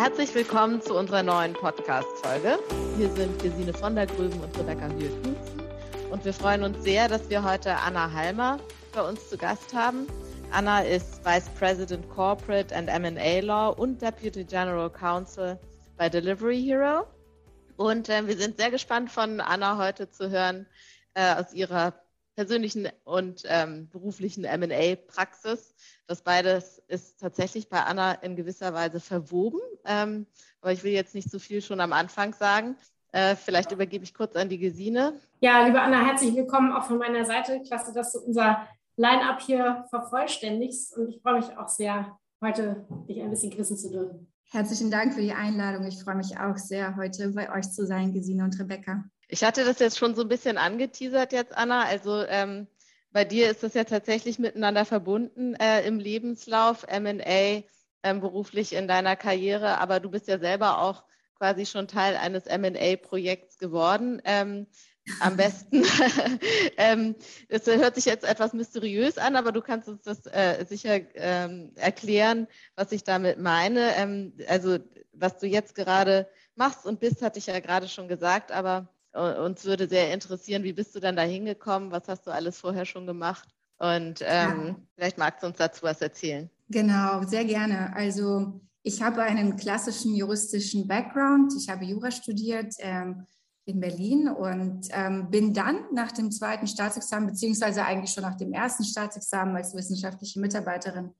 Herzlich willkommen zu unserer neuen Podcast-Folge. Hier sind Gesine von der Grüben und Rebecca Hühl-Knudsen. Und wir freuen uns sehr, dass wir heute Anna Halmer bei uns zu Gast haben. Anna ist Vice President Corporate and M&A Law und Deputy General Counsel bei Delivery Hero. Und äh, wir sind sehr gespannt von Anna heute zu hören äh, aus ihrer persönlichen und ähm, beruflichen M&A-Praxis. Das beides ist tatsächlich bei Anna in gewisser Weise verwoben. Ähm, aber ich will jetzt nicht so viel schon am Anfang sagen. Äh, vielleicht übergebe ich kurz an die Gesine. Ja, liebe Anna, herzlich willkommen auch von meiner Seite. Klasse, dass du unser Line-up hier vervollständigst. Und ich freue mich auch sehr, heute dich ein bisschen quissen zu dürfen. Herzlichen Dank für die Einladung. Ich freue mich auch sehr, heute bei euch zu sein, Gesine und Rebecca. Ich hatte das jetzt schon so ein bisschen angeteasert jetzt, Anna. Also ähm, bei dir ist das ja tatsächlich miteinander verbunden äh, im Lebenslauf, MA ähm, beruflich in deiner Karriere, aber du bist ja selber auch quasi schon Teil eines MA-Projekts geworden. Ähm, am besten. ähm, hört sich jetzt etwas mysteriös an, aber du kannst uns das äh, sicher ähm, erklären, was ich damit meine. Ähm, also was du jetzt gerade machst und bist, hatte ich ja gerade schon gesagt, aber uns würde sehr interessieren, wie bist du dann da hingekommen? Was hast du alles vorher schon gemacht? Und ähm, ja. vielleicht magst du uns dazu was erzählen. Genau, sehr gerne. Also ich habe einen klassischen juristischen Background. Ich habe Jura studiert ähm, in Berlin und ähm, bin dann nach dem zweiten Staatsexamen, beziehungsweise eigentlich schon nach dem ersten Staatsexamen als wissenschaftliche Mitarbeiterin,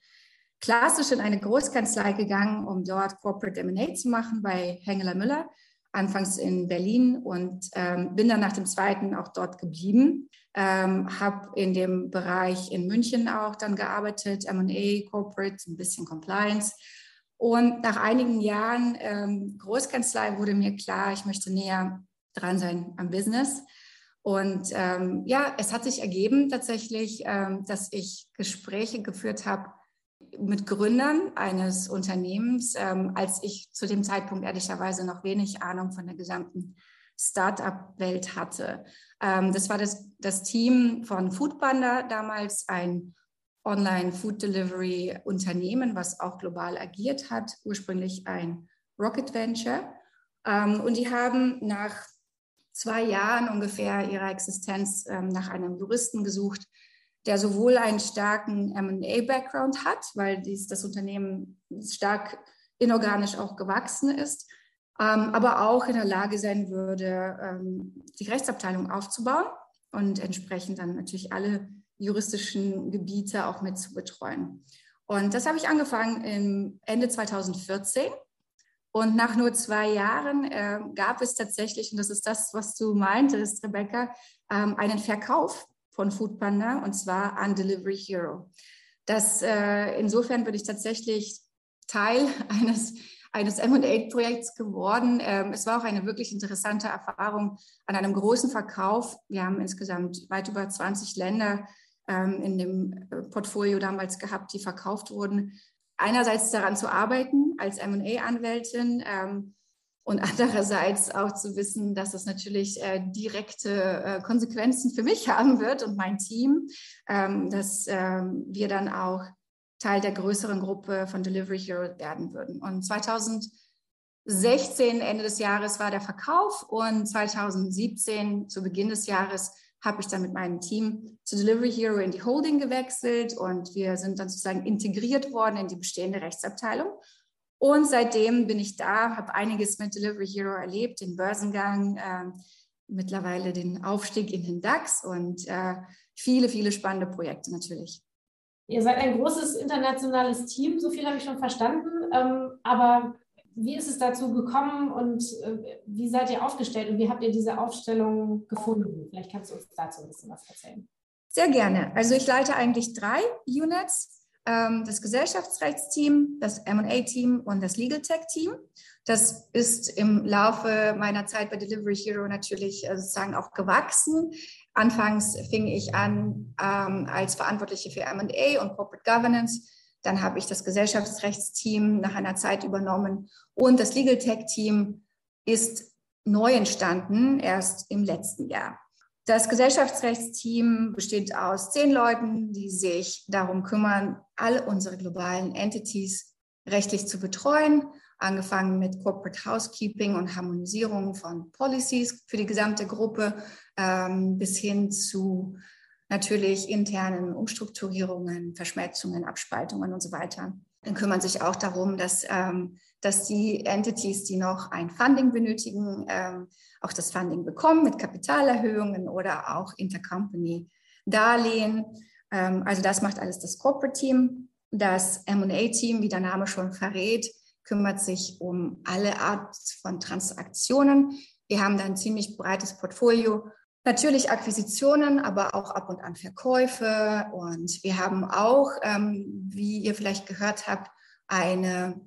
klassisch in eine Großkanzlei gegangen, um dort Corporate M&A zu machen bei Hengeler Müller anfangs in Berlin und ähm, bin dann nach dem zweiten auch dort geblieben. Ähm, habe in dem Bereich in München auch dann gearbeitet, M&A, Corporate, ein bisschen Compliance. Und nach einigen Jahren ähm, Großkanzlei wurde mir klar, ich möchte näher dran sein am Business. Und ähm, ja, es hat sich ergeben tatsächlich, ähm, dass ich Gespräche geführt habe mit Gründern eines Unternehmens, ähm, als ich zu dem Zeitpunkt ehrlicherweise noch wenig Ahnung von der gesamten Startup-Welt hatte. Ähm, das war das, das Team von Foodpanda damals, ein Online-Food-Delivery-Unternehmen, was auch global agiert hat, ursprünglich ein Rocket Venture. Ähm, und die haben nach zwei Jahren ungefähr ihrer Existenz ähm, nach einem Juristen gesucht, der sowohl einen starken MA-Background hat, weil dies, das Unternehmen stark inorganisch auch gewachsen ist, ähm, aber auch in der Lage sein würde, ähm, die Rechtsabteilung aufzubauen und entsprechend dann natürlich alle juristischen Gebiete auch mit zu betreuen. Und das habe ich angefangen im Ende 2014. Und nach nur zwei Jahren äh, gab es tatsächlich, und das ist das, was du meintest, Rebecca, ähm, einen Verkauf von Foodpanda und zwar an Delivery Hero. Das, äh, insofern bin ich tatsächlich Teil eines, eines M&A-Projekts geworden. Ähm, es war auch eine wirklich interessante Erfahrung an einem großen Verkauf. Wir haben insgesamt weit über 20 Länder ähm, in dem äh, Portfolio damals gehabt, die verkauft wurden. Einerseits daran zu arbeiten als M&A-Anwältin, ähm, und andererseits auch zu wissen, dass es natürlich äh, direkte äh, Konsequenzen für mich haben wird und mein Team, ähm, dass ähm, wir dann auch Teil der größeren Gruppe von Delivery Hero werden würden. Und 2016, Ende des Jahres, war der Verkauf. Und 2017, zu Beginn des Jahres, habe ich dann mit meinem Team zu Delivery Hero in die Holding gewechselt. Und wir sind dann sozusagen integriert worden in die bestehende Rechtsabteilung und seitdem bin ich da, habe einiges mit Delivery Hero erlebt, den Börsengang, äh, mittlerweile den Aufstieg in den DAX und äh, viele, viele spannende Projekte natürlich. Ihr seid ein großes internationales Team, so viel habe ich schon verstanden. Ähm, aber wie ist es dazu gekommen und äh, wie seid ihr aufgestellt und wie habt ihr diese Aufstellung gefunden? Vielleicht kannst du uns dazu ein bisschen was erzählen. Sehr gerne. Also ich leite eigentlich drei Units das Gesellschaftsrechtsteam, das MA-Team und das Legal Tech-Team. Das ist im Laufe meiner Zeit bei Delivery Hero natürlich äh, sozusagen auch gewachsen. Anfangs fing ich an ähm, als Verantwortliche für MA und Corporate Governance. Dann habe ich das Gesellschaftsrechtsteam nach einer Zeit übernommen und das Legal Tech-Team ist neu entstanden, erst im letzten Jahr. Das Gesellschaftsrechtsteam besteht aus zehn Leuten, die sich darum kümmern, alle unsere globalen Entities rechtlich zu betreuen. angefangen mit Corporate Housekeeping und Harmonisierung von Policies für die gesamte Gruppe ähm, bis hin zu natürlich internen Umstrukturierungen, Verschmelzungen, Abspaltungen und so weiter. Dann kümmern sich auch darum, dass, ähm, dass die Entities, die noch ein Funding benötigen, ähm, auch das Funding bekommen mit Kapitalerhöhungen oder auch Intercompany-Darlehen. Ähm, also das macht alles das Corporate-Team. Das M&A-Team, wie der Name schon verrät, kümmert sich um alle Art von Transaktionen. Wir haben da ein ziemlich breites Portfolio. Natürlich Akquisitionen, aber auch ab und an Verkäufe. Und wir haben auch, ähm, wie ihr vielleicht gehört habt, eine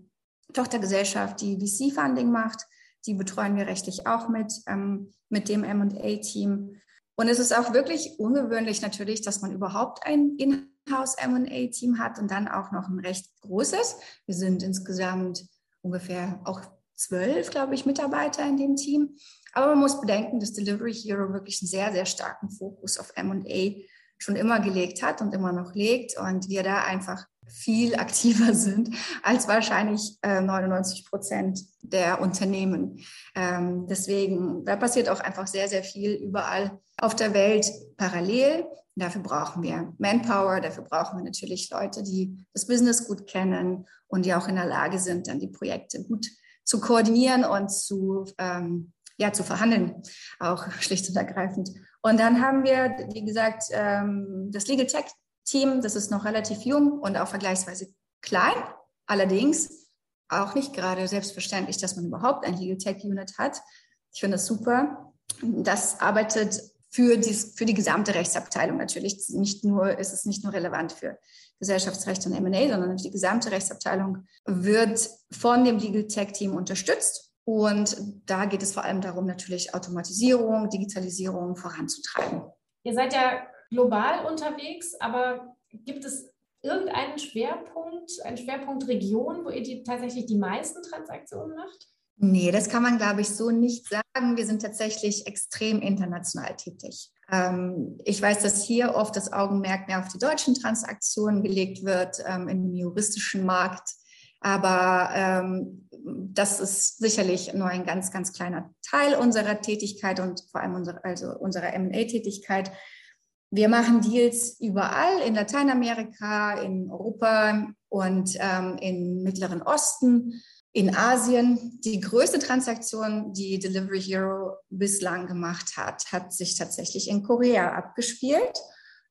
Tochtergesellschaft, die VC-Funding macht. Die betreuen wir rechtlich auch mit, ähm, mit dem MA-Team. Und es ist auch wirklich ungewöhnlich natürlich, dass man überhaupt ein Inhouse M&A-Team hat und dann auch noch ein recht großes. Wir sind insgesamt ungefähr auch zwölf, glaube ich, Mitarbeiter in dem Team. Aber man muss bedenken, dass Delivery Hero wirklich einen sehr, sehr starken Fokus auf M&A schon immer gelegt hat und immer noch legt und wir da einfach viel aktiver sind als wahrscheinlich äh, 99 Prozent der Unternehmen. Ähm, deswegen, da passiert auch einfach sehr, sehr viel überall auf der Welt parallel. Dafür brauchen wir Manpower, dafür brauchen wir natürlich Leute, die das Business gut kennen und die auch in der Lage sind, dann die Projekte gut zu koordinieren und zu, ähm, ja, zu verhandeln, auch schlicht und ergreifend. Und dann haben wir, wie gesagt, ähm, das Legal Tech Team, das ist noch relativ jung und auch vergleichsweise klein. Allerdings auch nicht gerade selbstverständlich, dass man überhaupt ein Legal Tech Unit hat. Ich finde das super. Das arbeitet für die, für die gesamte Rechtsabteilung natürlich. Nicht nur, ist es nicht nur relevant für Gesellschaftsrecht und M&A, sondern die gesamte Rechtsabteilung wird von dem Legal Tech Team unterstützt. Und da geht es vor allem darum, natürlich Automatisierung, Digitalisierung voranzutreiben. Ihr seid ja global unterwegs, aber gibt es irgendeinen Schwerpunkt, einen Schwerpunkt Region, wo ihr die, tatsächlich die meisten Transaktionen macht? Nee, das kann man, glaube ich, so nicht sagen. Wir sind tatsächlich extrem international tätig. Ähm, ich weiß, dass hier oft das Augenmerk mehr auf die deutschen Transaktionen gelegt wird, ähm, im juristischen Markt. Aber ähm, das ist sicherlich nur ein ganz, ganz kleiner Teil unserer Tätigkeit und vor allem unsere, also unserer MA-Tätigkeit. Wir machen Deals überall in Lateinamerika, in Europa und ähm, im Mittleren Osten in Asien. Die größte Transaktion, die Delivery Hero bislang gemacht hat, hat sich tatsächlich in Korea abgespielt.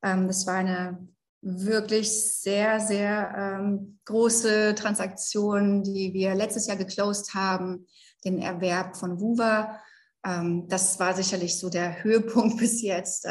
Ähm, das war eine wirklich sehr, sehr ähm, große Transaktion, die wir letztes Jahr geclosed haben, den Erwerb von Wuva. Ähm, das war sicherlich so der Höhepunkt bis jetzt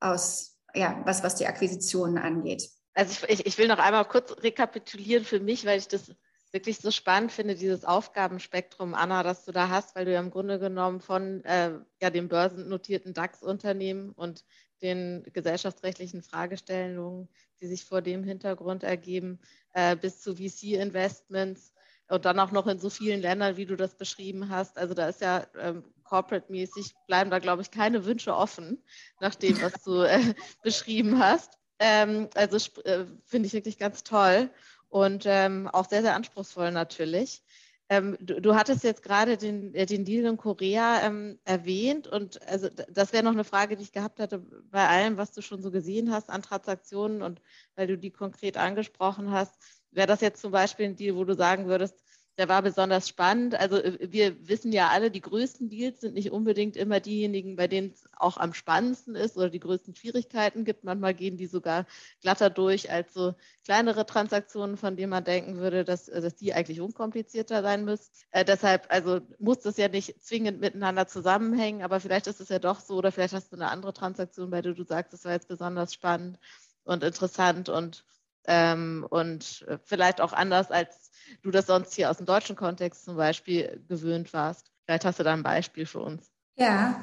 aus, ja, was, was die Akquisitionen angeht. Also ich, ich will noch einmal kurz rekapitulieren für mich, weil ich das wirklich so spannend finde, dieses Aufgabenspektrum, Anna, das du da hast, weil du ja im Grunde genommen von äh, ja, dem börsennotierten DAX-Unternehmen und den gesellschaftsrechtlichen Fragestellungen, die sich vor dem Hintergrund ergeben, äh, bis zu VC-Investments und dann auch noch in so vielen Ländern, wie du das beschrieben hast. Also da ist ja ähm, corporate-mäßig, bleiben da, glaube ich, keine Wünsche offen, nach dem, was du äh, beschrieben hast. Ähm, also äh, finde ich wirklich ganz toll und ähm, auch sehr, sehr anspruchsvoll natürlich. Ähm, du, du, hattest jetzt gerade den, äh, den Deal in Korea ähm, erwähnt und also das wäre noch eine Frage, die ich gehabt hatte bei allem, was du schon so gesehen hast an Transaktionen und weil du die konkret angesprochen hast. Wäre das jetzt zum Beispiel ein Deal, wo du sagen würdest, der war besonders spannend. Also äh, wir wissen ja alle, die größten Deals sind nicht unbedingt immer diejenigen, bei denen es auch am spannendsten ist oder die größten Schwierigkeiten gibt. Manchmal gehen die sogar glatter durch als so kleinere Transaktionen, von denen man denken würde, dass, äh, dass die eigentlich unkomplizierter sein müssen. Äh, deshalb, also muss das ja nicht zwingend miteinander zusammenhängen, aber vielleicht ist es ja doch so oder vielleicht hast du eine andere Transaktion, bei der du sagst, das war jetzt besonders spannend und interessant und ähm, und vielleicht auch anders als du das sonst hier aus dem deutschen Kontext zum Beispiel gewöhnt warst. Vielleicht hast du da ein Beispiel für uns. Ja,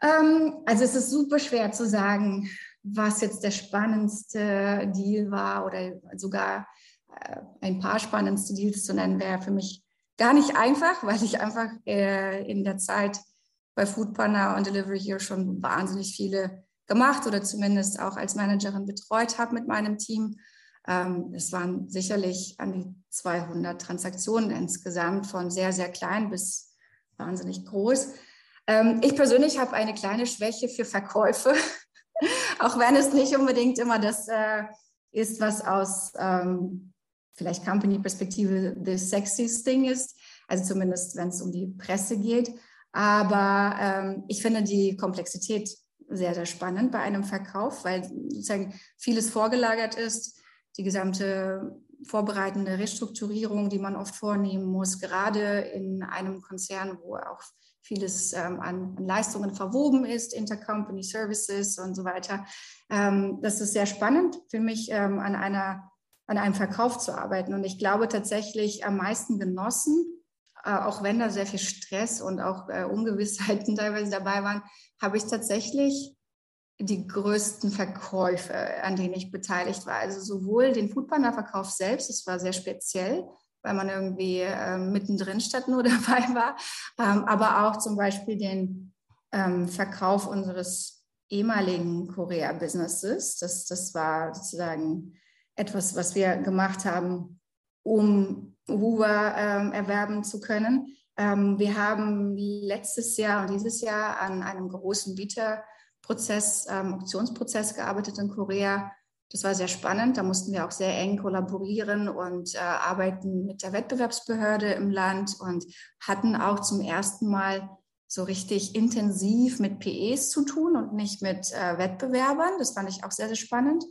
ähm, also es ist super schwer zu sagen, was jetzt der spannendste Deal war oder sogar äh, ein paar spannendste Deals zu nennen, wäre für mich gar nicht einfach, weil ich einfach äh, in der Zeit bei Foodpanda und Delivery Hero schon wahnsinnig viele gemacht oder zumindest auch als Managerin betreut habe mit meinem Team. Ähm, es waren sicherlich an die 200 Transaktionen insgesamt von sehr, sehr klein bis wahnsinnig groß. Ähm, ich persönlich habe eine kleine Schwäche für Verkäufe, auch wenn es nicht unbedingt immer das äh, ist, was aus ähm, vielleicht Company-Perspektive das sexiest Ding ist, also zumindest wenn es um die Presse geht. Aber ähm, ich finde die Komplexität sehr, sehr spannend bei einem Verkauf, weil sozusagen vieles vorgelagert ist, die gesamte vorbereitende Restrukturierung, die man oft vornehmen muss, gerade in einem Konzern, wo auch vieles ähm, an, an, Leistungen verwoben ist, Intercompany Services und so weiter. Ähm, das ist sehr spannend für mich, ähm, an, einer, an einem Verkauf zu arbeiten. Und ich glaube tatsächlich am meisten genossen, auch wenn da sehr viel Stress und auch äh, Ungewissheiten teilweise dabei waren, habe ich tatsächlich die größten Verkäufe, an denen ich beteiligt war. Also sowohl den Foodpanda-Verkauf selbst, das war sehr speziell, weil man irgendwie äh, mittendrin statt nur dabei war, ähm, aber auch zum Beispiel den ähm, Verkauf unseres ehemaligen Korea-Businesses. Das, das war sozusagen etwas, was wir gemacht haben, um Hoover ähm, erwerben zu können. Ähm, wir haben letztes Jahr und dieses Jahr an einem großen Bieterprozess, ähm, Auktionsprozess gearbeitet in Korea. Das war sehr spannend. Da mussten wir auch sehr eng kollaborieren und äh, arbeiten mit der Wettbewerbsbehörde im Land und hatten auch zum ersten Mal so richtig intensiv mit PEs zu tun und nicht mit äh, Wettbewerbern. Das fand ich auch sehr, sehr spannend.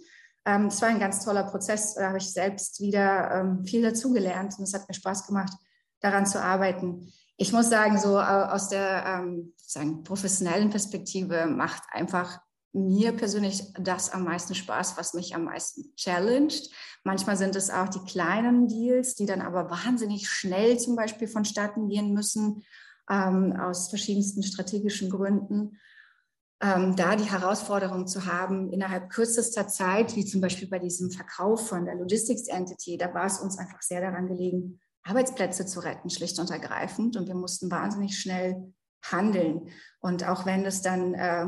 Ähm, es war ein ganz toller Prozess. Da habe ich selbst wieder ähm, viel dazugelernt und es hat mir Spaß gemacht, daran zu arbeiten. Ich muss sagen, so aus der ähm, sagen, professionellen Perspektive macht einfach mir persönlich das am meisten Spaß, was mich am meisten challenged. Manchmal sind es auch die kleinen Deals, die dann aber wahnsinnig schnell zum Beispiel vonstatten gehen müssen, ähm, aus verschiedensten strategischen Gründen ähm, da die Herausforderung zu haben, innerhalb kürzester Zeit, wie zum Beispiel bei diesem Verkauf von der Logistics Entity, da war es uns einfach sehr daran gelegen, Arbeitsplätze zu retten, schlicht und ergreifend. Und wir mussten wahnsinnig schnell handeln. Und auch wenn es dann äh,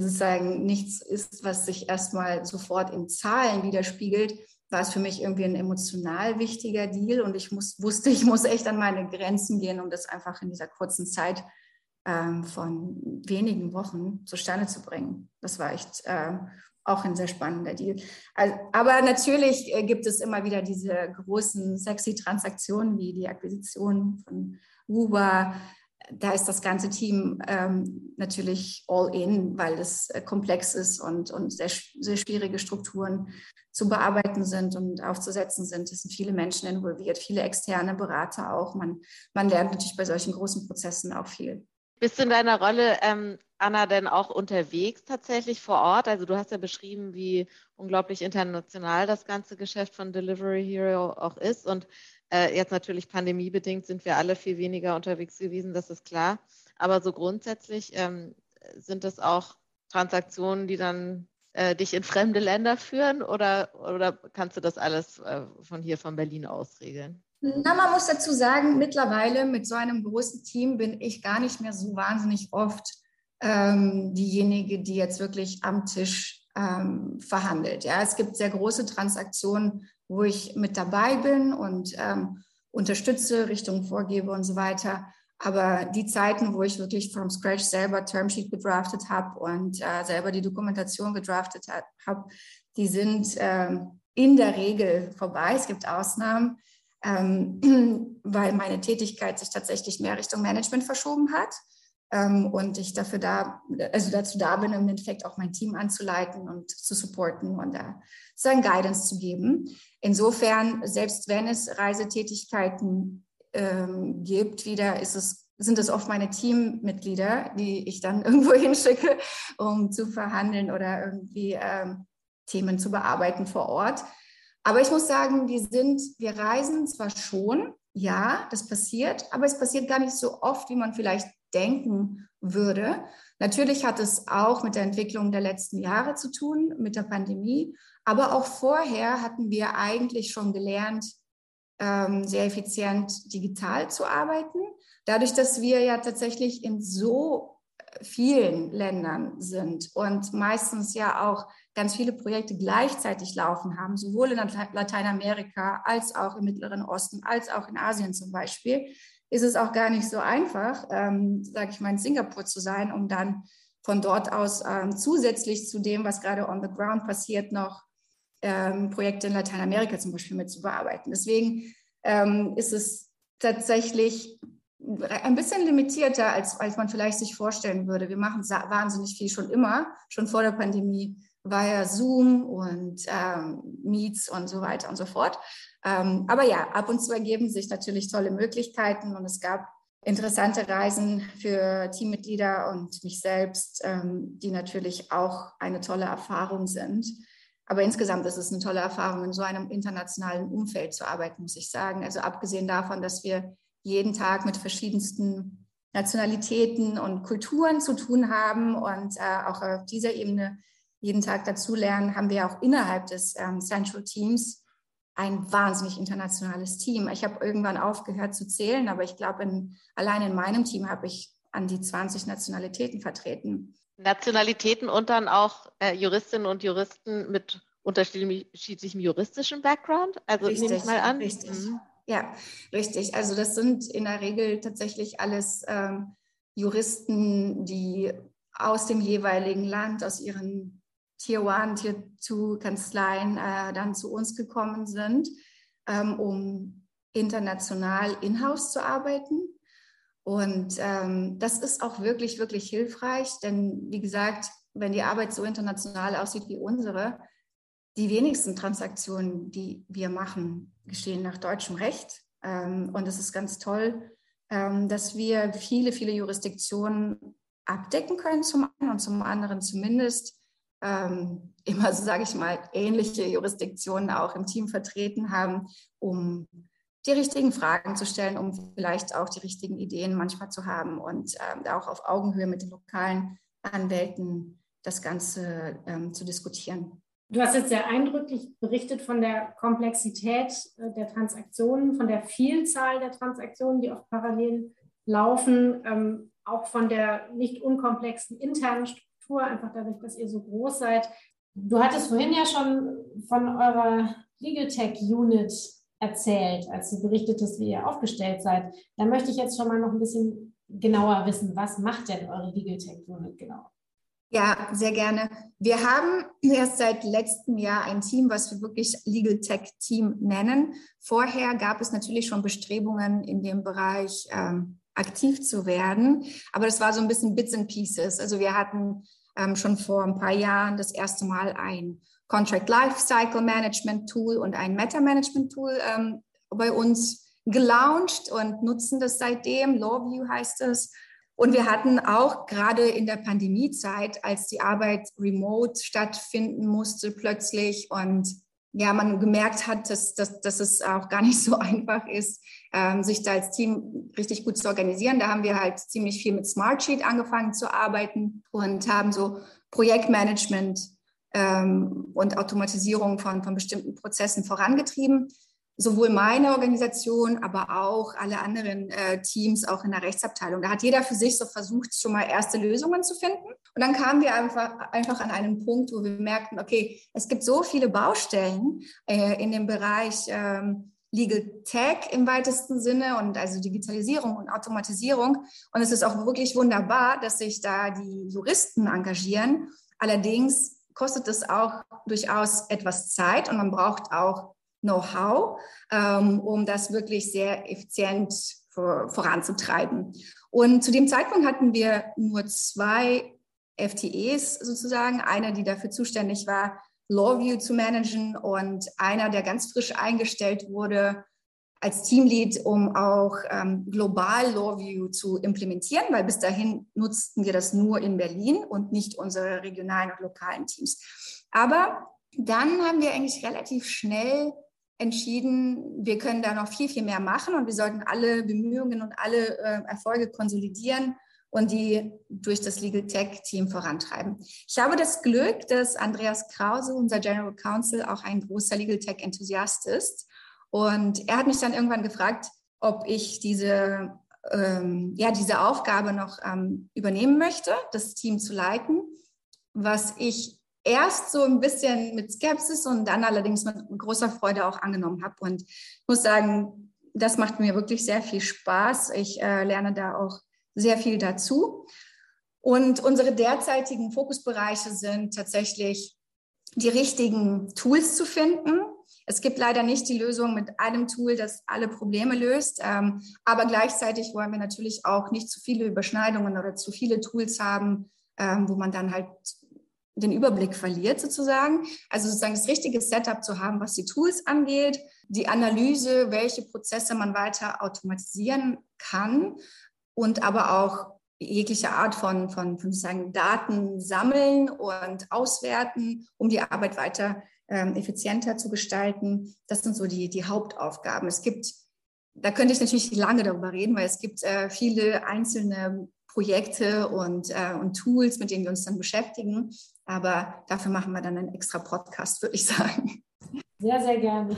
sozusagen nichts ist, was sich erstmal sofort in Zahlen widerspiegelt, war es für mich irgendwie ein emotional wichtiger Deal. Und ich muss, wusste, ich muss echt an meine Grenzen gehen, um das einfach in dieser kurzen Zeit ähm, von wenigen Wochen zustande zu bringen. Das war echt äh, auch ein sehr spannender Deal. Also, aber natürlich äh, gibt es immer wieder diese großen, sexy Transaktionen wie die Akquisition von Uber. Da ist das ganze Team ähm, natürlich all in, weil es äh, komplex ist und, und sehr, sehr schwierige Strukturen zu bearbeiten sind und aufzusetzen sind. Es sind viele Menschen involviert, viele externe Berater auch. Man, man lernt natürlich bei solchen großen Prozessen auch viel. Bist du in deiner Rolle, ähm, Anna, denn auch unterwegs tatsächlich vor Ort? Also du hast ja beschrieben, wie unglaublich international das ganze Geschäft von Delivery Hero auch ist. Und äh, jetzt natürlich pandemiebedingt sind wir alle viel weniger unterwegs gewesen, das ist klar. Aber so grundsätzlich ähm, sind es auch Transaktionen, die dann äh, dich in fremde Länder führen oder, oder kannst du das alles äh, von hier von Berlin aus regeln? Na, man muss dazu sagen, mittlerweile mit so einem großen Team bin ich gar nicht mehr so wahnsinnig oft ähm, diejenige, die jetzt wirklich am Tisch ähm, verhandelt. Ja, es gibt sehr große Transaktionen, wo ich mit dabei bin und ähm, unterstütze, Richtungen vorgebe und so weiter. Aber die Zeiten, wo ich wirklich from scratch selber Termsheet gedraftet habe und äh, selber die Dokumentation gedraftet habe, die sind äh, in der Regel vorbei. Es gibt Ausnahmen ähm, weil meine Tätigkeit sich tatsächlich mehr Richtung Management verschoben hat ähm, und ich dafür da, also dazu da bin, im Endeffekt auch mein Team anzuleiten und zu supporten und da sozusagen Guidance zu geben. Insofern, selbst wenn es Reisetätigkeiten ähm, gibt, wieder ist es sind es oft meine Teammitglieder, die ich dann irgendwo hinschicke, um zu verhandeln oder irgendwie ähm, Themen zu bearbeiten vor Ort. Aber ich muss sagen, wir sind, wir reisen zwar schon, ja, das passiert, aber es passiert gar nicht so oft, wie man vielleicht denken würde. Natürlich hat es auch mit der Entwicklung der letzten Jahre zu tun, mit der Pandemie, aber auch vorher hatten wir eigentlich schon gelernt, ähm, sehr effizient digital zu arbeiten. Dadurch, dass wir ja tatsächlich in so vielen Ländern sind und meistens ja auch ganz viele Projekte gleichzeitig laufen haben, sowohl in Lateinamerika als auch im Mittleren Osten, als auch in Asien zum Beispiel, ist es auch gar nicht so einfach, ähm, sage ich mal, in Singapur zu sein, um dann von dort aus ähm, zusätzlich zu dem, was gerade on the ground passiert, noch ähm, Projekte in Lateinamerika zum Beispiel mit zu bearbeiten. Deswegen ähm, ist es tatsächlich ein bisschen limitierter, als, als man vielleicht sich vorstellen würde. Wir machen wahnsinnig viel schon immer, schon vor der Pandemie via Zoom und ähm, Meets und so weiter und so fort. Ähm, aber ja, ab und zu ergeben sich natürlich tolle Möglichkeiten und es gab interessante Reisen für Teammitglieder und mich selbst, ähm, die natürlich auch eine tolle Erfahrung sind. Aber insgesamt ist es eine tolle Erfahrung, in so einem internationalen Umfeld zu arbeiten, muss ich sagen. Also abgesehen davon, dass wir jeden Tag mit verschiedensten Nationalitäten und Kulturen zu tun haben und äh, auch auf dieser Ebene jeden Tag dazulernen, haben wir auch innerhalb des ähm, Central Teams ein wahnsinnig internationales Team. Ich habe irgendwann aufgehört zu zählen, aber ich glaube, in, allein in meinem Team habe ich an die 20 Nationalitäten vertreten. Nationalitäten und dann auch äh, Juristinnen und Juristen mit unterschiedlichem juristischen Background? Also richtig, nehme ich mal an. Richtig. Mhm. Ja, richtig. Also das sind in der Regel tatsächlich alles ähm, Juristen, die aus dem jeweiligen Land, aus ihren Tier 1, Tier 2 Kanzleien äh, dann zu uns gekommen sind, ähm, um international in-house zu arbeiten. Und ähm, das ist auch wirklich, wirklich hilfreich, denn wie gesagt, wenn die Arbeit so international aussieht wie unsere, die wenigsten Transaktionen, die wir machen, geschehen nach deutschem Recht. Ähm, und es ist ganz toll, ähm, dass wir viele, viele Jurisdiktionen abdecken können, zum einen und zum anderen zumindest ähm, immer, so sage ich mal, ähnliche Jurisdiktionen auch im Team vertreten haben, um die richtigen Fragen zu stellen, um vielleicht auch die richtigen Ideen manchmal zu haben und ähm, auch auf Augenhöhe mit den lokalen Anwälten das Ganze ähm, zu diskutieren. Du hast jetzt sehr eindrücklich berichtet von der Komplexität äh, der Transaktionen, von der Vielzahl der Transaktionen, die oft parallel laufen, ähm, auch von der nicht unkomplexen internen Struktur, einfach dadurch, dass ihr so groß seid. Du hattest vorhin ja schon von eurer Legal Tech Unit erzählt, als du berichtetest, wie ihr aufgestellt seid. Da möchte ich jetzt schon mal noch ein bisschen genauer wissen, was macht denn eure Legal Tech Unit genau? Ja, sehr gerne. Wir haben erst seit letztem Jahr ein Team, was wir wirklich Legal Tech Team nennen. Vorher gab es natürlich schon Bestrebungen in dem Bereich ähm, aktiv zu werden, aber das war so ein bisschen Bits and Pieces. Also wir hatten ähm, schon vor ein paar Jahren das erste Mal ein Contract Lifecycle Management Tool und ein Meta Management Tool ähm, bei uns gelauncht und nutzen das seitdem. Lawview heißt es. Und wir hatten auch gerade in der Pandemiezeit, als die Arbeit remote stattfinden musste plötzlich und ja, man gemerkt hat, dass, dass, dass es auch gar nicht so einfach ist, ähm, sich da als Team richtig gut zu organisieren. Da haben wir halt ziemlich viel mit Smartsheet angefangen zu arbeiten und haben so Projektmanagement ähm, und Automatisierung von, von bestimmten Prozessen vorangetrieben sowohl meine Organisation, aber auch alle anderen äh, Teams, auch in der Rechtsabteilung. Da hat jeder für sich so versucht, schon mal erste Lösungen zu finden. Und dann kamen wir einfach, einfach an einen Punkt, wo wir merkten, okay, es gibt so viele Baustellen äh, in dem Bereich ähm, Legal Tech im weitesten Sinne und also Digitalisierung und Automatisierung. Und es ist auch wirklich wunderbar, dass sich da die Juristen engagieren. Allerdings kostet es auch durchaus etwas Zeit und man braucht auch Know-how, ähm, um das wirklich sehr effizient vor, voranzutreiben. Und zu dem Zeitpunkt hatten wir nur zwei FTEs sozusagen, einer, die dafür zuständig war, Lawview zu managen und einer, der ganz frisch eingestellt wurde als Teamlead, um auch ähm, global Lawview zu implementieren, weil bis dahin nutzten wir das nur in Berlin und nicht unsere regionalen und lokalen Teams. Aber dann haben wir eigentlich relativ schnell entschieden, wir können da noch viel, viel mehr machen und wir sollten alle Bemühungen und alle äh, Erfolge konsolidieren und die durch das Legal Tech Team vorantreiben. Ich habe das Glück, dass Andreas Krause, unser General Counsel, auch ein großer Legal Tech Enthusiast ist. Und er hat mich dann irgendwann gefragt, ob ich diese, ähm, ja, diese Aufgabe noch ähm, übernehmen möchte, das Team zu leiten, was ich erst so ein bisschen mit Skepsis und dann allerdings mit großer Freude auch angenommen habe. Und ich muss sagen, das macht mir wirklich sehr viel Spaß. Ich äh, lerne da auch sehr viel dazu. Und unsere derzeitigen Fokusbereiche sind tatsächlich die richtigen Tools zu finden. Es gibt leider nicht die Lösung mit einem Tool, das alle Probleme löst. Ähm, aber gleichzeitig wollen wir natürlich auch nicht zu viele Überschneidungen oder zu viele Tools haben, ähm, wo man dann halt den Überblick verliert sozusagen. Also sozusagen das richtige Setup zu haben, was die Tools angeht, die Analyse, welche Prozesse man weiter automatisieren kann und aber auch jegliche Art von, von, von sozusagen Daten sammeln und auswerten, um die Arbeit weiter ähm, effizienter zu gestalten. Das sind so die, die Hauptaufgaben. Es gibt, da könnte ich natürlich lange darüber reden, weil es gibt äh, viele einzelne Projekte und, äh, und Tools, mit denen wir uns dann beschäftigen. Aber dafür machen wir dann einen extra Podcast, würde ich sagen. Sehr, sehr gerne.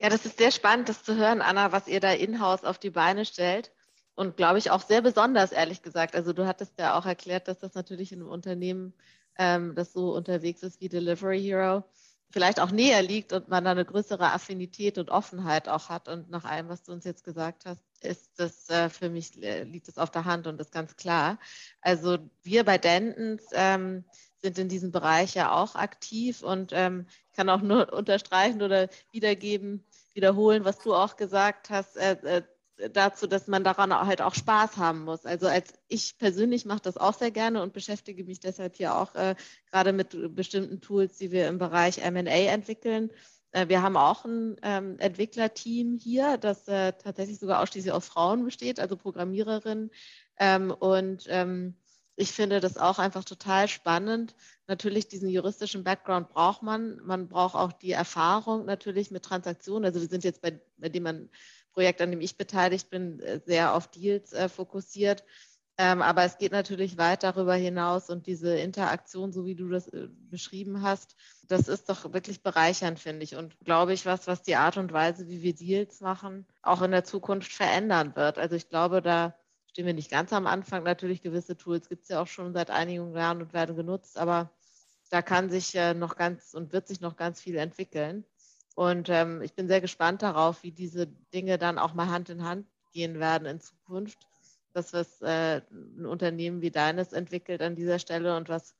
Ja, das ist sehr spannend, das zu hören, Anna, was ihr da in-house auf die Beine stellt. Und glaube ich auch sehr besonders, ehrlich gesagt. Also du hattest ja auch erklärt, dass das natürlich in einem Unternehmen, ähm, das so unterwegs ist wie Delivery Hero, vielleicht auch näher liegt und man da eine größere Affinität und Offenheit auch hat. Und nach allem, was du uns jetzt gesagt hast, ist das äh, für mich, äh, liegt es auf der Hand und ist ganz klar. Also wir bei Dentons ähm, sind in diesem Bereich ja auch aktiv und ähm, kann auch nur unterstreichen oder wiedergeben, wiederholen, was du auch gesagt hast. Äh, äh dazu, dass man daran halt auch Spaß haben muss. Also als ich persönlich mache das auch sehr gerne und beschäftige mich deshalb hier auch äh, gerade mit bestimmten Tools, die wir im Bereich M&A entwickeln. Äh, wir haben auch ein ähm, Entwicklerteam hier, das äh, tatsächlich sogar ausschließlich aus Frauen besteht, also Programmiererinnen. Ähm, und ähm, ich finde das auch einfach total spannend. Natürlich diesen juristischen Background braucht man. Man braucht auch die Erfahrung natürlich mit Transaktionen. Also wir sind jetzt bei, bei dem Projekt, an dem ich beteiligt bin, äh, sehr auf Deals äh, fokussiert. Ähm, aber es geht natürlich weit darüber hinaus und diese Interaktion, so wie du das äh, beschrieben hast, das ist doch wirklich bereichernd, finde ich. Und glaube ich, was, was die Art und Weise, wie wir Deals machen, auch in der Zukunft verändern wird. Also ich glaube, da stehen wir nicht ganz am Anfang. Natürlich gewisse Tools gibt es ja auch schon seit einigen Jahren und werden genutzt, aber da kann sich äh, noch ganz und wird sich noch ganz viel entwickeln. Und ähm, ich bin sehr gespannt darauf, wie diese Dinge dann auch mal Hand in Hand gehen werden in Zukunft. Das, was äh, ein Unternehmen wie deines entwickelt an dieser Stelle und was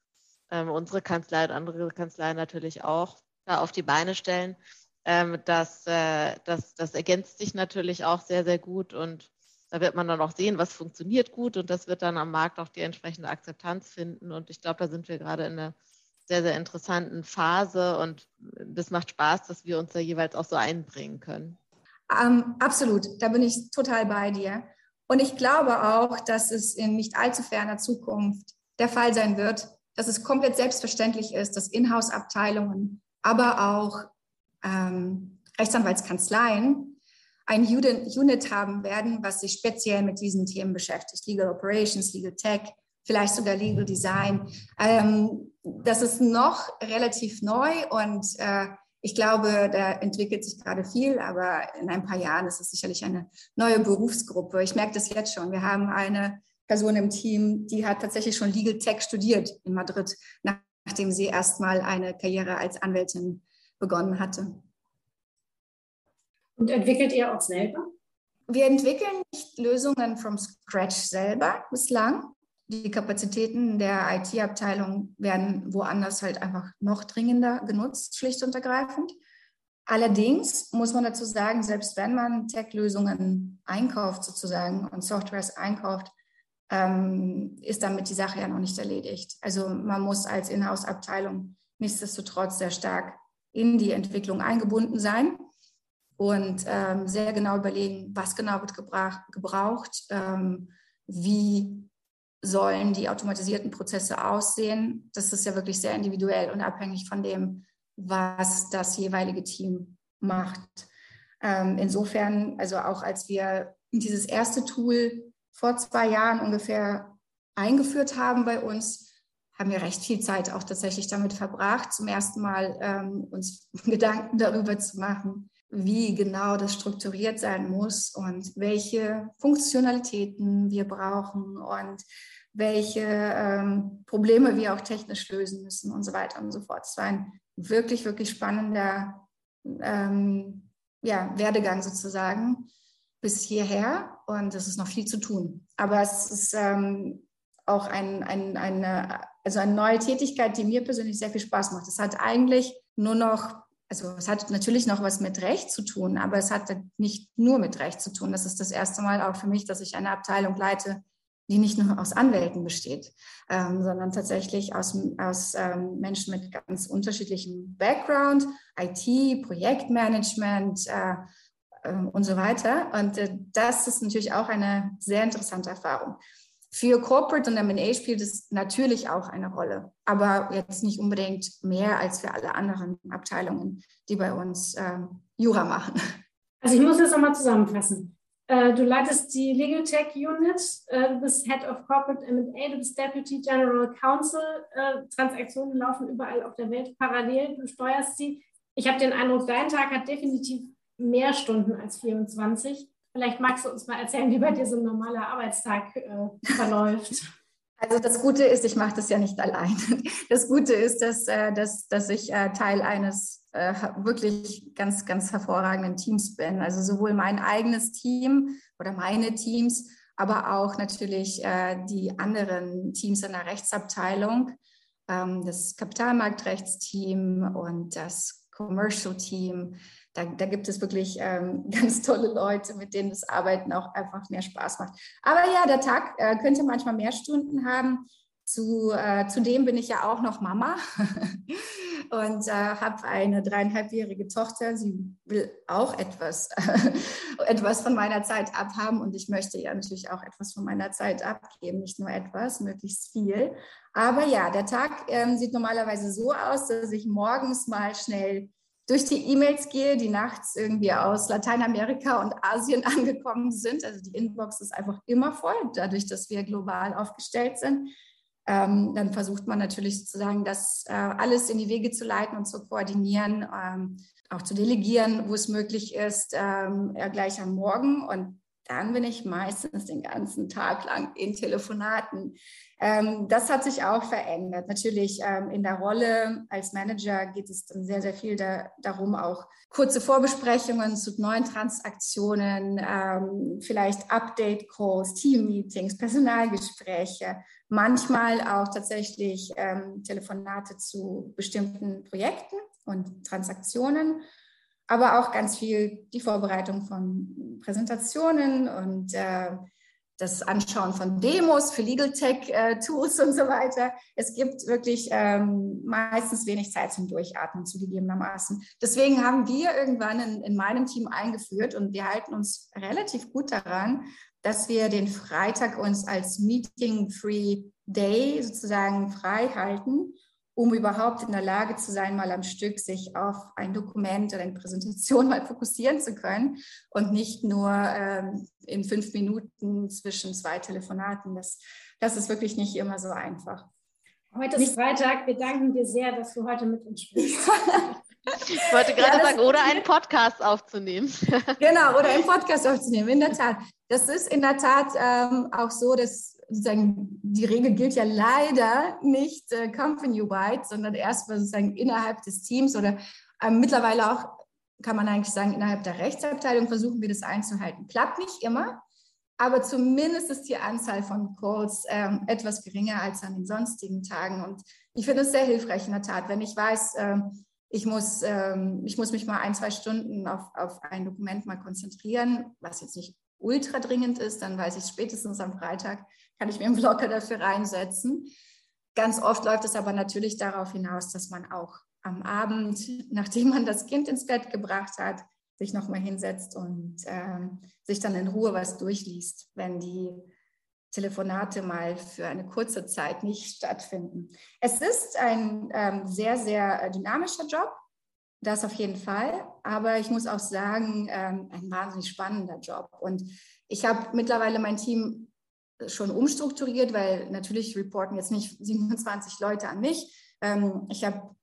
ähm, unsere Kanzlei und andere Kanzleien natürlich auch da auf die Beine stellen, ähm, das, äh, das, das ergänzt sich natürlich auch sehr, sehr gut und da wird man dann auch sehen, was funktioniert gut und das wird dann am Markt auch die entsprechende Akzeptanz finden. Und ich glaube, da sind wir gerade in einer sehr, sehr interessanten Phase und das macht Spaß, dass wir uns da jeweils auch so einbringen können. Ähm, absolut, da bin ich total bei dir. Und ich glaube auch, dass es in nicht allzu ferner Zukunft der Fall sein wird, dass es komplett selbstverständlich ist, dass Inhouse-Abteilungen, aber auch ähm, Rechtsanwaltskanzleien ein Unit haben werden, was sich speziell mit diesen Themen beschäftigt. Legal Operations, Legal Tech, vielleicht sogar Legal Design. Ähm, das ist noch relativ neu und äh, ich glaube, da entwickelt sich gerade viel, aber in ein paar Jahren ist es sicherlich eine neue Berufsgruppe. Ich merke das jetzt schon. Wir haben eine Person im Team, die hat tatsächlich schon Legal Tech studiert in Madrid, nachdem sie erstmal eine Karriere als Anwältin begonnen hatte. Und entwickelt ihr auch selber? Wir entwickeln nicht Lösungen from scratch selber bislang die Kapazitäten der IT-Abteilung werden woanders halt einfach noch dringender genutzt, schlicht und ergreifend. Allerdings muss man dazu sagen, selbst wenn man Tech-Lösungen einkauft sozusagen und Softwares einkauft, ähm, ist damit die Sache ja noch nicht erledigt. Also man muss als Inhouse-Abteilung nichtsdestotrotz sehr stark in die Entwicklung eingebunden sein und ähm, sehr genau überlegen, was genau wird gebraucht, ähm, wie sollen die automatisierten Prozesse aussehen? Das ist ja wirklich sehr individuell und abhängig von dem, was das jeweilige Team macht. Ähm, insofern, also auch als wir dieses erste Tool vor zwei Jahren ungefähr eingeführt haben bei uns, haben wir recht viel Zeit auch tatsächlich damit verbracht, zum ersten Mal ähm, uns Gedanken darüber zu machen, wie genau das strukturiert sein muss und welche Funktionalitäten wir brauchen und welche ähm, Probleme wir auch technisch lösen müssen und so weiter und so fort. Es war ein wirklich, wirklich spannender ähm, ja, Werdegang sozusagen bis hierher und es ist noch viel zu tun. Aber es ist ähm, auch ein, ein, eine, also eine neue Tätigkeit, die mir persönlich sehr viel Spaß macht. Es hat eigentlich nur noch, also es hat natürlich noch was mit Recht zu tun, aber es hat nicht nur mit Recht zu tun. Das ist das erste Mal auch für mich, dass ich eine Abteilung leite, die nicht nur aus Anwälten besteht, ähm, sondern tatsächlich aus, aus ähm, Menschen mit ganz unterschiedlichem Background, IT, Projektmanagement äh, äh, und so weiter. Und äh, das ist natürlich auch eine sehr interessante Erfahrung. Für Corporate und M&A spielt es natürlich auch eine Rolle, aber jetzt nicht unbedingt mehr als für alle anderen Abteilungen, die bei uns ähm, Jura machen. Also ich muss das nochmal zusammenfassen. Äh, du leitest die Legal Tech Unit, äh, du bist Head of Corporate M&A, du bist Deputy General Counsel. Äh, Transaktionen laufen überall auf der Welt parallel, du steuerst sie. Ich habe den Eindruck, dein Tag hat definitiv mehr Stunden als 24. Vielleicht magst du uns mal erzählen, wie bei dir so ein normaler Arbeitstag äh, verläuft. Also das Gute ist, ich mache das ja nicht allein. Das Gute ist, dass, äh, dass, dass ich äh, Teil eines äh, wirklich ganz, ganz hervorragenden Teams bin. Also sowohl mein eigenes Team oder meine Teams, aber auch natürlich die anderen Teams in der Rechtsabteilung, ähm, das Kapitalmarktrechtsteam und das Commercial Team, da, da gibt es wirklich ähm, ganz tolle Leute, mit denen das Arbeiten auch einfach mehr Spaß macht. Aber ja, der Tag äh, könnte manchmal mehr Stunden haben. Zu, äh, zudem bin ich ja auch noch Mama und äh, habe eine dreieinhalbjährige Tochter. Sie will auch etwas, etwas von meiner Zeit abhaben und ich möchte ja natürlich auch etwas von meiner Zeit abgeben, nicht nur etwas, möglichst viel. Aber ja, der Tag ähm, sieht normalerweise so aus, dass ich morgens mal schnell durch die E-Mails gehe, die nachts irgendwie aus Lateinamerika und Asien angekommen sind. Also die Inbox ist einfach immer voll, dadurch, dass wir global aufgestellt sind. Ähm, dann versucht man natürlich sozusagen, das äh, alles in die Wege zu leiten und zu koordinieren, ähm, auch zu delegieren, wo es möglich ist, ähm, gleich am Morgen. Und dann bin ich meistens den ganzen Tag lang in Telefonaten. Ähm, das hat sich auch verändert. Natürlich ähm, in der Rolle als Manager geht es dann sehr, sehr viel da, darum, auch kurze Vorbesprechungen zu neuen Transaktionen, ähm, vielleicht Update-Calls, Team-Meetings, Personalgespräche, manchmal auch tatsächlich ähm, Telefonate zu bestimmten Projekten und Transaktionen aber auch ganz viel die Vorbereitung von Präsentationen und äh, das Anschauen von Demos für Legal Tech äh, Tools und so weiter. Es gibt wirklich ähm, meistens wenig Zeit zum Durchatmen zugegebenermaßen. Deswegen haben wir irgendwann in, in meinem Team eingeführt und wir halten uns relativ gut daran, dass wir den Freitag uns als Meeting-Free Day sozusagen frei halten um überhaupt in der Lage zu sein, mal am Stück sich auf ein Dokument oder eine Präsentation mal fokussieren zu können und nicht nur ähm, in fünf Minuten zwischen zwei Telefonaten. Das, das ist wirklich nicht immer so einfach. Heute ist nicht Freitag. Wir danken dir sehr, dass du heute mit uns sprichst. Ich wollte gerade ja, sagen, oder einen Podcast aufzunehmen. Genau, oder einen Podcast aufzunehmen, in der Tat. Das ist in der Tat ähm, auch so, dass sozusagen, die Regel gilt ja leider nicht äh, company-wide, sondern erstmal sozusagen innerhalb des Teams oder äh, mittlerweile auch, kann man eigentlich sagen, innerhalb der Rechtsabteilung versuchen wir das einzuhalten. Klappt nicht immer, aber zumindest ist die Anzahl von Calls äh, etwas geringer als an den sonstigen Tagen. Und ich finde es sehr hilfreich in der Tat, wenn ich weiß, ähm, ich muss, ähm, ich muss mich mal ein, zwei Stunden auf, auf ein Dokument mal konzentrieren, was jetzt nicht ultra dringend ist, dann weiß ich spätestens am Freitag, kann ich mir einen Blocker dafür reinsetzen. Ganz oft läuft es aber natürlich darauf hinaus, dass man auch am Abend, nachdem man das Kind ins Bett gebracht hat, sich nochmal hinsetzt und äh, sich dann in Ruhe was durchliest, wenn die Telefonate mal für eine kurze Zeit nicht stattfinden. Es ist ein ähm, sehr, sehr dynamischer Job, das auf jeden Fall, aber ich muss auch sagen, ähm, ein wahnsinnig spannender Job. Und ich habe mittlerweile mein Team schon umstrukturiert, weil natürlich reporten jetzt nicht 27 Leute an mich. Ähm, ich habe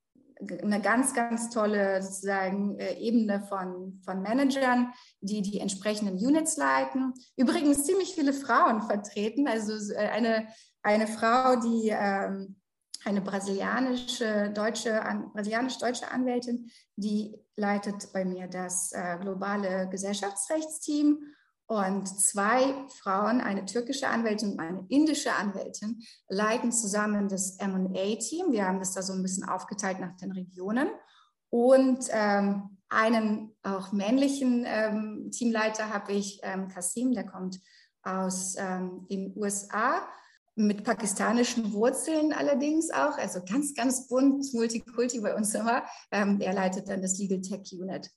eine ganz, ganz tolle sozusagen äh, Ebene von, von Managern, die die entsprechenden Units leiten. Übrigens ziemlich viele Frauen vertreten, also äh, eine, eine Frau, die ähm, eine brasilianische deutsche, brasilianisch-deutsche Anwältin, die leitet bei mir das äh, globale Gesellschaftsrechtsteam und zwei Frauen, eine türkische Anwältin und eine indische Anwältin, leiten zusammen das MA-Team. Wir haben das da so ein bisschen aufgeteilt nach den Regionen. Und ähm, einen auch männlichen ähm, Teamleiter habe ich, ähm, Kasim, der kommt aus ähm, den USA mit pakistanischen Wurzeln allerdings auch, also ganz, ganz bunt, Multikulti bei uns immer. Ähm, er leitet dann das Legal Tech Unit.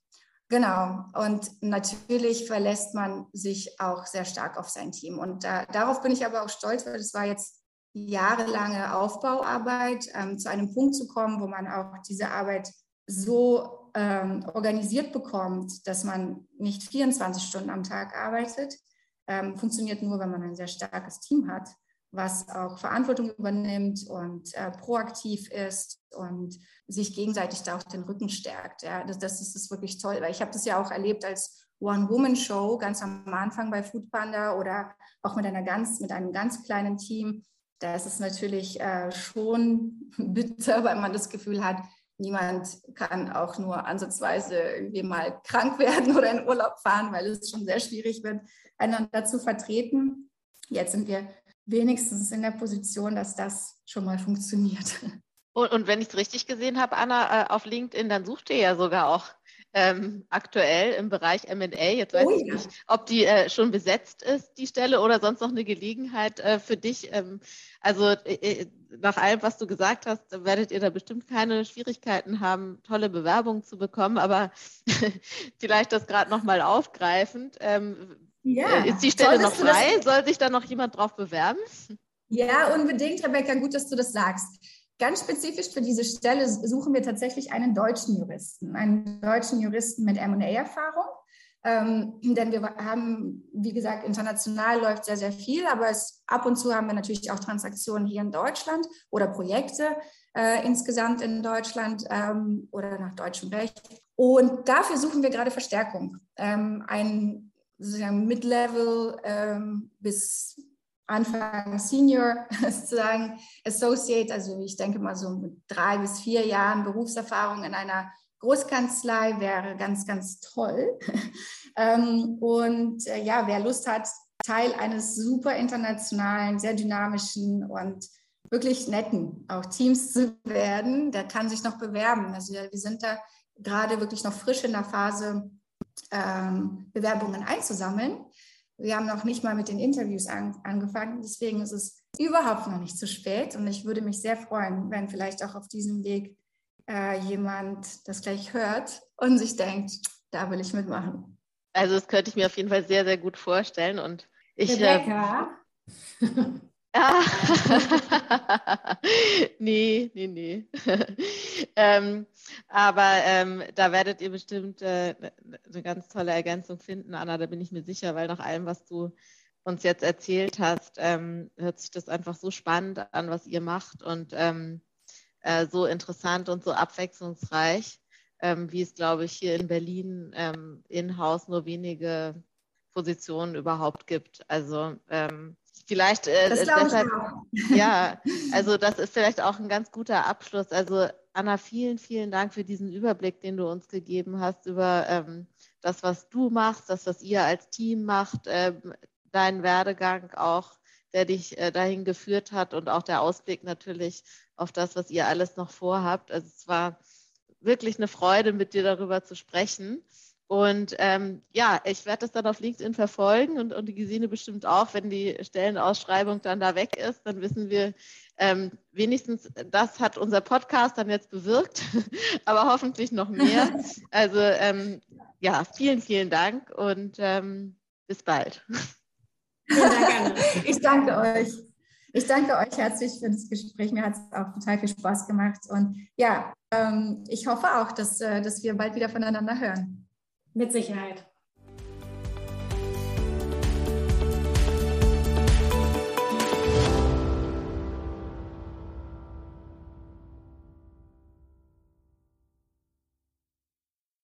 Genau. Und natürlich verlässt man sich auch sehr stark auf sein Team. Und da, darauf bin ich aber auch stolz, weil es war jetzt jahrelange Aufbauarbeit, ähm, zu einem Punkt zu kommen, wo man auch diese Arbeit so ähm, organisiert bekommt, dass man nicht 24 Stunden am Tag arbeitet. Ähm, funktioniert nur, wenn man ein sehr starkes Team hat was auch Verantwortung übernimmt und äh, proaktiv ist und sich gegenseitig da auch den Rücken stärkt. Ja, das, das ist, ist wirklich toll, weil ich habe das ja auch erlebt als One-Woman-Show ganz am Anfang bei Food Panda oder auch mit, einer ganz, mit einem ganz kleinen Team. Da ist es natürlich äh, schon bitter, weil man das Gefühl hat, niemand kann auch nur ansatzweise irgendwie mal krank werden oder in Urlaub fahren, weil es schon sehr schwierig wird, einander zu vertreten. Jetzt sind wir wenigstens in der Position, dass das schon mal funktioniert. Und, und wenn ich es richtig gesehen habe, Anna, äh, auf LinkedIn, dann sucht ihr ja sogar auch ähm, aktuell im Bereich MA. Jetzt weiß oh, ich nicht, ob die äh, schon besetzt ist, die Stelle, oder sonst noch eine Gelegenheit äh, für dich. Ähm, also äh, äh, nach allem, was du gesagt hast, werdet ihr da bestimmt keine Schwierigkeiten haben, tolle Bewerbungen zu bekommen. Aber vielleicht das gerade nochmal aufgreifend. Ähm, ja. Ist die Stelle noch frei? Soll sich da noch jemand drauf bewerben? Ja, unbedingt, Rebecca. Gut, dass du das sagst. Ganz spezifisch für diese Stelle suchen wir tatsächlich einen deutschen Juristen, einen deutschen Juristen mit MA-Erfahrung. Ähm, denn wir haben, wie gesagt, international läuft sehr, sehr viel, aber es, ab und zu haben wir natürlich auch Transaktionen hier in Deutschland oder Projekte äh, insgesamt in Deutschland ähm, oder nach deutschem Recht. Und dafür suchen wir gerade Verstärkung. Ähm, ein sozusagen Mid-Level ähm, bis Anfang Senior sozusagen Associate, also ich denke mal so mit drei bis vier Jahren Berufserfahrung in einer Großkanzlei wäre ganz, ganz toll. ähm, und äh, ja, wer Lust hat, Teil eines super internationalen, sehr dynamischen und wirklich netten auch Teams zu werden, der kann sich noch bewerben. Also wir sind da gerade wirklich noch frisch in der Phase, ähm, Bewerbungen einzusammeln. Wir haben noch nicht mal mit den Interviews an, angefangen, deswegen ist es überhaupt noch nicht zu spät und ich würde mich sehr freuen, wenn vielleicht auch auf diesem Weg äh, jemand das gleich hört und sich denkt, da will ich mitmachen. Also das könnte ich mir auf jeden Fall sehr, sehr gut vorstellen und ich. Rebecca. Äh. nee, nee, nee. ähm, aber ähm, da werdet ihr bestimmt äh, eine ganz tolle Ergänzung finden, Anna, da bin ich mir sicher, weil nach allem, was du uns jetzt erzählt hast, ähm, hört sich das einfach so spannend an, was ihr macht und ähm, äh, so interessant und so abwechslungsreich, ähm, wie es, glaube ich, hier in Berlin ähm, in-house nur wenige Positionen überhaupt gibt. Also ähm, Vielleicht äh, das deshalb, ja, also das ist vielleicht auch ein ganz guter Abschluss. Also Anna, vielen, vielen Dank für diesen Überblick, den du uns gegeben hast über ähm, das, was du machst, das, was ihr als Team macht, äh, deinen Werdegang auch, der dich äh, dahin geführt hat und auch der Ausblick natürlich auf das, was ihr alles noch vorhabt. Also es war wirklich eine Freude, mit dir darüber zu sprechen. Und ähm, ja, ich werde das dann auf LinkedIn verfolgen und, und die Gesine bestimmt auch, wenn die Stellenausschreibung dann da weg ist, dann wissen wir ähm, wenigstens, das hat unser Podcast dann jetzt bewirkt, aber hoffentlich noch mehr. Also ähm, ja, vielen, vielen Dank und ähm, bis bald. Ich danke euch. Ich danke euch herzlich für das Gespräch. Mir hat es auch total viel Spaß gemacht. Und ja, ähm, ich hoffe auch, dass, äh, dass wir bald wieder voneinander hören. Mit Sicherheit.